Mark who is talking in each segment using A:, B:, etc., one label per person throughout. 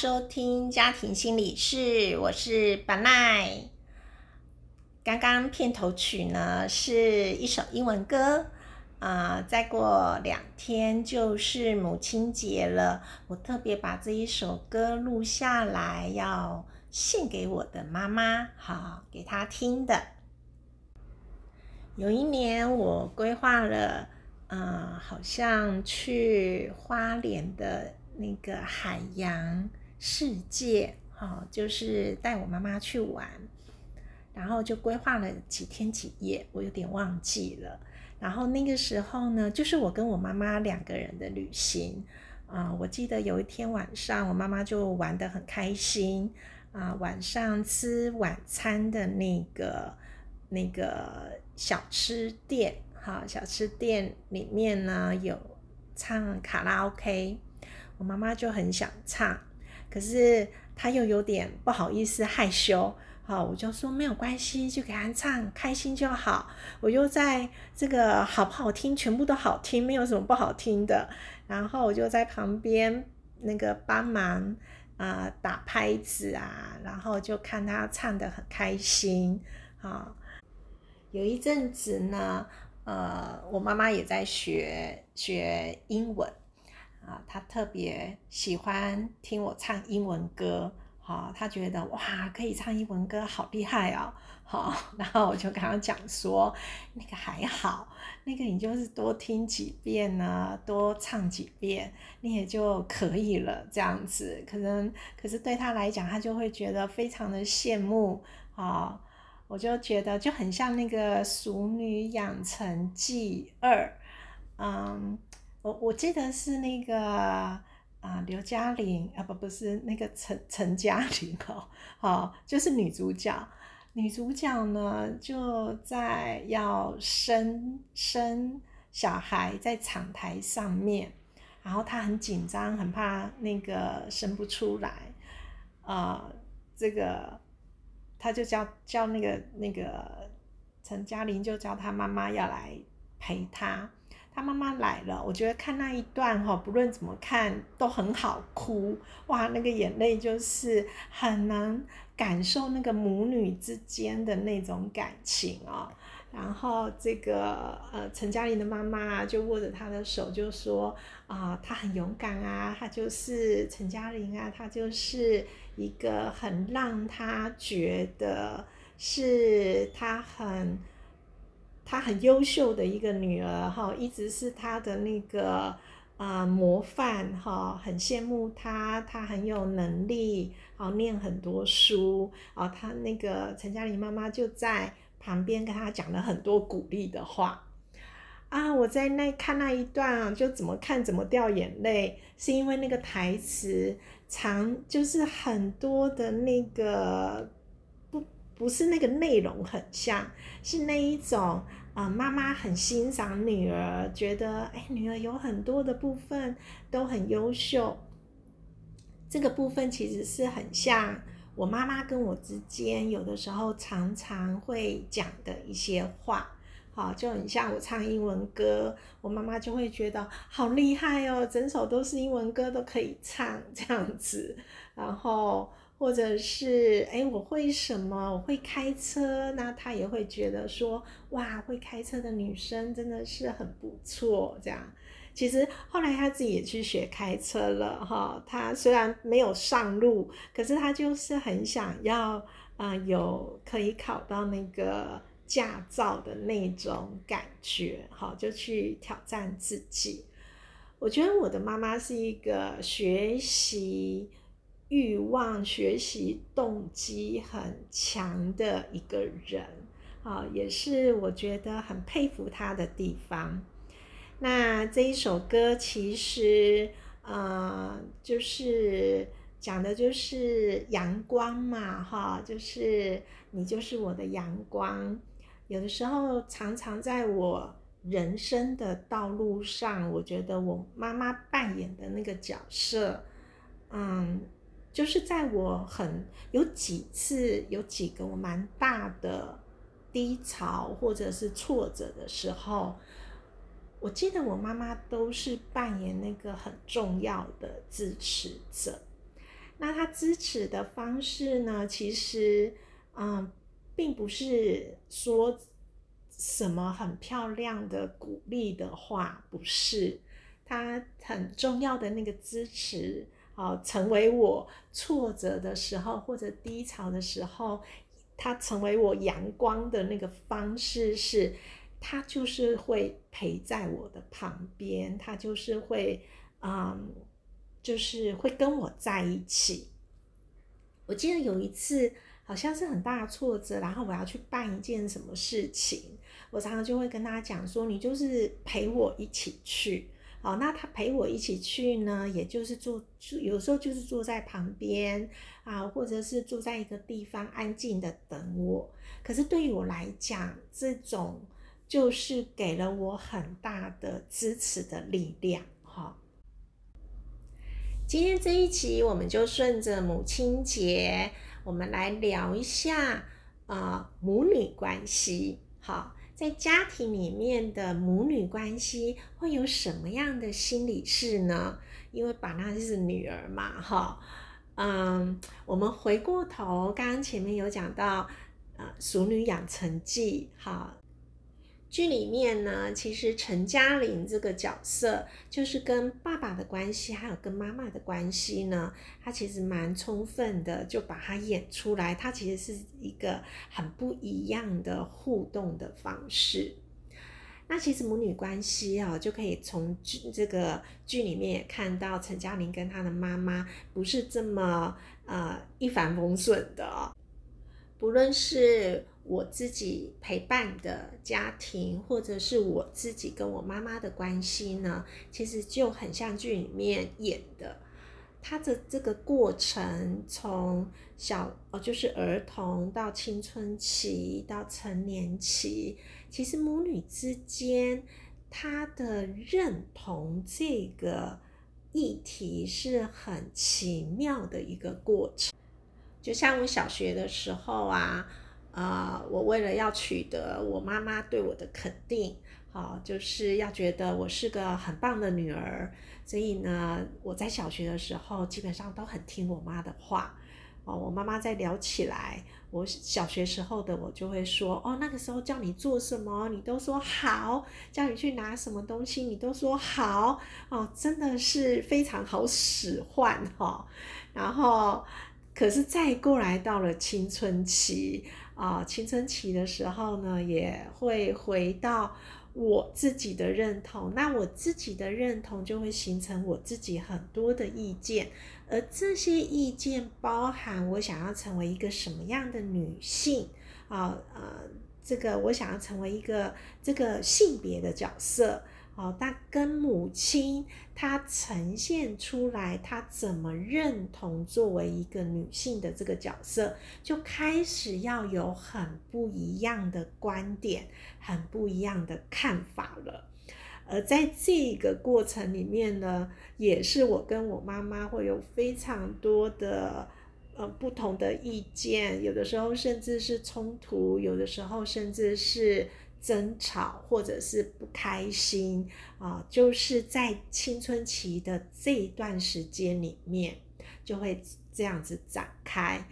A: 收听家庭心理室，我是板奈。刚刚片头曲呢是一首英文歌啊，再过两天就是母亲节了，我特别把这一首歌录下来，要献给我的妈妈，好给她听的。有一年我规划了，嗯，好像去花莲的那个海洋。世界，哈，就是带我妈妈去玩，然后就规划了几天几夜，我有点忘记了。然后那个时候呢，就是我跟我妈妈两个人的旅行啊。我记得有一天晚上，我妈妈就玩得很开心啊。晚上吃晚餐的那个那个小吃店，哈，小吃店里面呢有唱卡拉 OK，我妈妈就很想唱。可是他又有点不好意思害羞，好，我就说没有关系，就给他唱，开心就好。我又在这个好不好听，全部都好听，没有什么不好听的。然后我就在旁边那个帮忙啊打拍子啊，然后就看他唱的很开心。好，有一阵子呢，呃，我妈妈也在学学英文。啊，他特别喜欢听我唱英文歌，好，他觉得哇，可以唱英文歌，好厉害哦，好，然后我就跟他讲说，那个还好，那个你就是多听几遍呢，多唱几遍，你也就可以了，这样子，可能，可是对他来讲，他就会觉得非常的羡慕，啊，我就觉得就很像那个《熟女养成记二》，嗯。我我记得是那个啊，刘嘉玲啊，不不是那个陈陈嘉玲哦，好，就是女主角。女主角呢就在要生生小孩在产台上面，然后她很紧张，很怕那个生不出来啊。这个她就叫叫那个那个陈嘉玲就叫她妈妈要来陪她。他妈妈来了，我觉得看那一段哈，不论怎么看都很好哭哇，那个眼泪就是很能感受那个母女之间的那种感情哦。然后这个呃陈嘉玲的妈妈就握着她的手就说啊，她很勇敢啊，她就是陈嘉玲啊，她就是一个很让她觉得是她很。她很优秀的一个女儿哈，一直是她的那个啊模范哈，很羡慕她，她很有能力，好念很多书啊。她那个陈嘉玲妈妈就在旁边跟她讲了很多鼓励的话啊。我在那看那一段啊，就怎么看怎么掉眼泪，是因为那个台词长，就是很多的那个不不是那个内容很像，是那一种。啊，妈妈很欣赏女儿，觉得哎，女儿有很多的部分都很优秀。这个部分其实是很像我妈妈跟我之间有的时候常常会讲的一些话，好，就很像我唱英文歌，我妈妈就会觉得好厉害哦，整首都是英文歌都可以唱这样子，然后。或者是哎，我会什么？我会开车，那他也会觉得说，哇，会开车的女生真的是很不错。这样，其实后来他自己也去学开车了哈。他虽然没有上路，可是他就是很想要啊，有可以考到那个驾照的那种感觉，好，就去挑战自己。我觉得我的妈妈是一个学习。欲望、学习动机很强的一个人，啊，也是我觉得很佩服他的地方。那这一首歌其实，呃，就是讲的就是阳光嘛，哈，就是你就是我的阳光。有的时候，常常在我人生的道路上，我觉得我妈妈扮演的那个角色，嗯。就是在我很有几次有几个我蛮大的低潮或者是挫折的时候，我记得我妈妈都是扮演那个很重要的支持者。那她支持的方式呢，其实嗯，并不是说什么很漂亮的鼓励的话，不是。她很重要的那个支持。啊，成为我挫折的时候或者低潮的时候，他成为我阳光的那个方式是，他就是会陪在我的旁边，他就是会，嗯，就是会跟我在一起。我记得有一次好像是很大的挫折，然后我要去办一件什么事情，我常常就会跟他讲说，你就是陪我一起去。好，那他陪我一起去呢，也就是住住，有时候就是坐在旁边啊，或者是坐在一个地方安静的等我。可是对于我来讲，这种就是给了我很大的支持的力量。哈，今天这一集我们就顺着母亲节，我们来聊一下啊母女关系。好。在家庭里面的母女关系会有什么样的心理事呢？因为宝娜是女儿嘛，哈，嗯，我们回过头，刚刚前面有讲到，呃，《熟女养成记》哈。剧里面呢，其实陈嘉玲这个角色，就是跟爸爸的关系，还有跟妈妈的关系呢，她其实蛮充分的，就把它演出来。她其实是一个很不一样的互动的方式。那其实母女关系啊，就可以从剧这个剧里面也看到，陈嘉玲跟她的妈妈不是这么呃一帆风顺的，不论是。我自己陪伴的家庭，或者是我自己跟我妈妈的关系呢，其实就很像剧里面演的。他的这个过程，从小哦，就是儿童到青春期到成年期，其实母女之间，他的认同这个议题是很奇妙的一个过程。就像我小学的时候啊。啊，我为了要取得我妈妈对我的肯定，好，就是要觉得我是个很棒的女儿，所以呢，我在小学的时候基本上都很听我妈的话。哦，我妈妈在聊起来，我小学时候的我就会说，哦，那个时候叫你做什么，你都说好；叫你去拿什么东西，你都说好。哦，真的是非常好使唤哈。然后，可是再过来到了青春期。啊，青春期的时候呢，也会回到我自己的认同，那我自己的认同就会形成我自己很多的意见，而这些意见包含我想要成为一个什么样的女性啊，呃，这个我想要成为一个这个性别的角色。哦，但跟母亲她呈现出来，她怎么认同作为一个女性的这个角色，就开始要有很不一样的观点，很不一样的看法了。而在这个过程里面呢，也是我跟我妈妈会有非常多的呃不同的意见，有的时候甚至是冲突，有的时候甚至是。争吵或者是不开心啊，就是在青春期的这一段时间里面，就会这样子展开。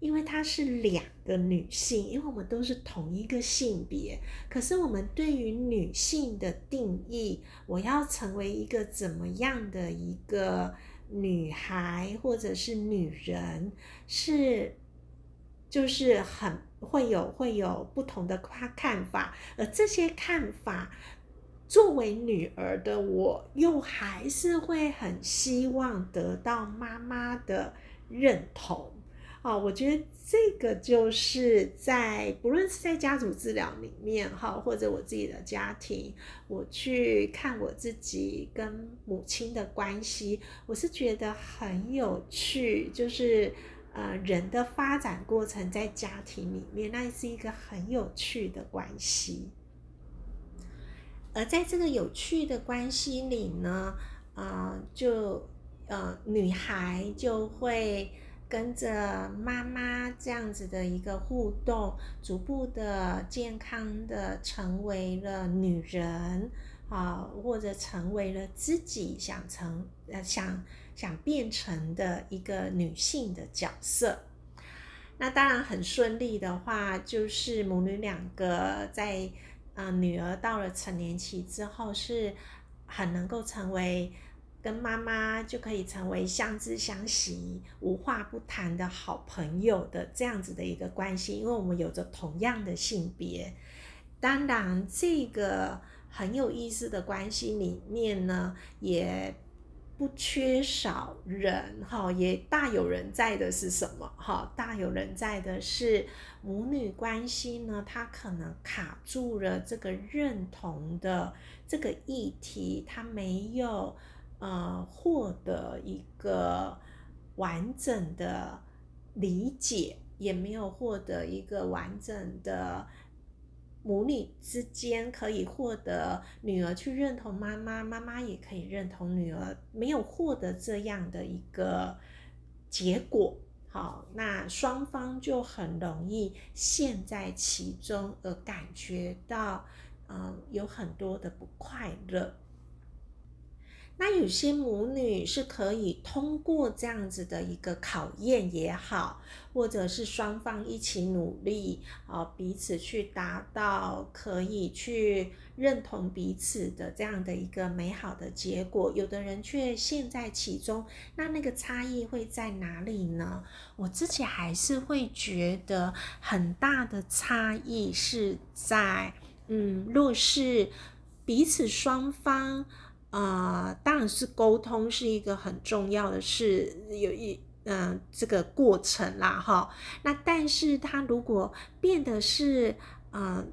A: 因为她是两个女性，因为我们都是同一个性别，可是我们对于女性的定义，我要成为一个怎么样的一个女孩或者是女人，是就是很。会有会有不同的看看法，而这些看法，作为女儿的我，又还是会很希望得到妈妈的认同。啊，我觉得这个就是在不论是在家族治疗里面哈，或者我自己的家庭，我去看我自己跟母亲的关系，我是觉得很有趣。就是呃，人的发展过程在家庭里面，那是一个很有趣的关系。而在这个有趣的关系里呢，啊，就呃，女孩就会。跟着妈妈这样子的一个互动，逐步的健康的成为了女人啊，或者成为了自己想成呃想想变成的一个女性的角色。那当然很顺利的话，就是母女两个在啊女儿到了成年期之后，是很能够成为。跟妈妈就可以成为相知相惜、无话不谈的好朋友的这样子的一个关系，因为我们有着同样的性别。当然，这个很有意思的关系里面呢，也不缺少人哈，也大有人在的是什么哈？大有人在的是母女关系呢，它可能卡住了这个认同的这个议题，它没有。呃，获得一个完整的理解，也没有获得一个完整的母女之间可以获得女儿去认同妈妈，妈妈也可以认同女儿，没有获得这样的一个结果，好，那双方就很容易陷在其中，而感觉到，嗯，有很多的不快乐。那有些母女是可以通过这样子的一个考验也好，或者是双方一起努力啊，彼此去达到可以去认同彼此的这样的一个美好的结果。有的人却陷在其中，那那个差异会在哪里呢？我自己还是会觉得很大的差异是在，嗯，若是彼此双方。啊，当然是沟通是一个很重要的事，有一嗯这个过程啦，哈。那但是他如果变得是嗯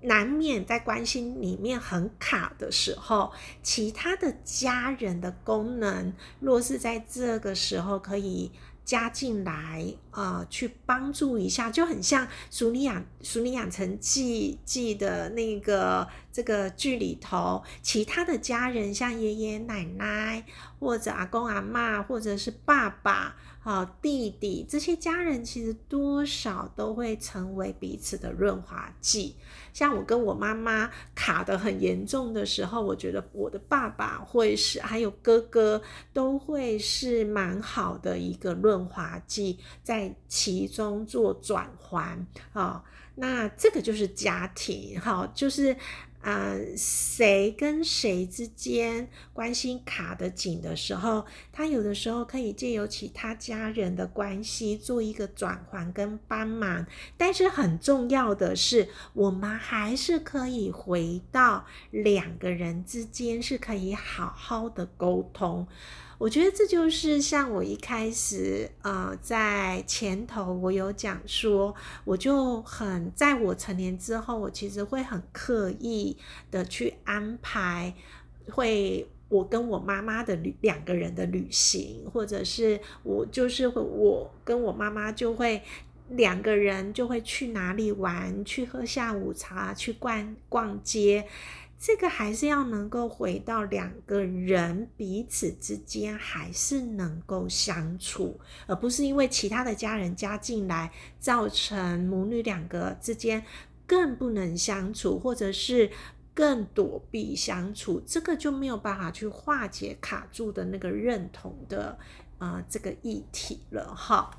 A: 难免在关系里面很卡的时候，其他的家人的功能若是在这个时候可以。加进来啊，去帮助一下，就很像《熟女养熟女养成记》记的那个这个剧里头，其他的家人，像爷爷奶奶，或者阿公阿妈，或者是爸爸。好，弟弟这些家人其实多少都会成为彼此的润滑剂。像我跟我妈妈卡的很严重的时候，我觉得我的爸爸会是，还有哥哥都会是蛮好的一个润滑剂，在其中做转换。好，那这个就是家庭，好，就是。啊，谁跟谁之间关系卡得紧的时候，他有的时候可以借由其他家人的关系做一个转换跟帮忙，但是很重要的是，我们还是可以回到两个人之间是可以好好的沟通。我觉得这就是像我一开始，呃，在前头我有讲说，我就很在我成年之后，我其实会很刻意的去安排，会我跟我妈妈的旅两个人的旅行，或者是我就是我跟我妈妈就会两个人就会去哪里玩，去喝下午茶，去逛逛街。这个还是要能够回到两个人彼此之间还是能够相处，而不是因为其他的家人加进来，造成母女两个之间更不能相处，或者是更躲避相处，这个就没有办法去化解卡住的那个认同的啊这个议题了哈。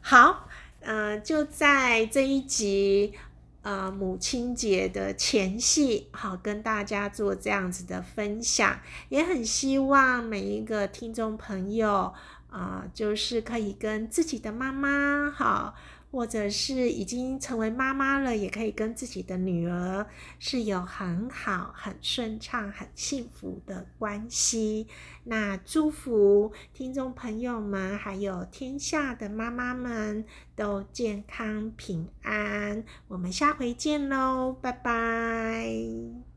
A: 好，呃，就在这一集。呃，母亲节的前夕，好跟大家做这样子的分享，也很希望每一个听众朋友啊，就是可以跟自己的妈妈好，或者是已经成为妈妈了，也可以跟自己的女儿是有很好、很顺畅、很幸福的关系。那祝福听众朋友们，还有天下的妈妈们都健康平安。我们下回见喽，拜拜。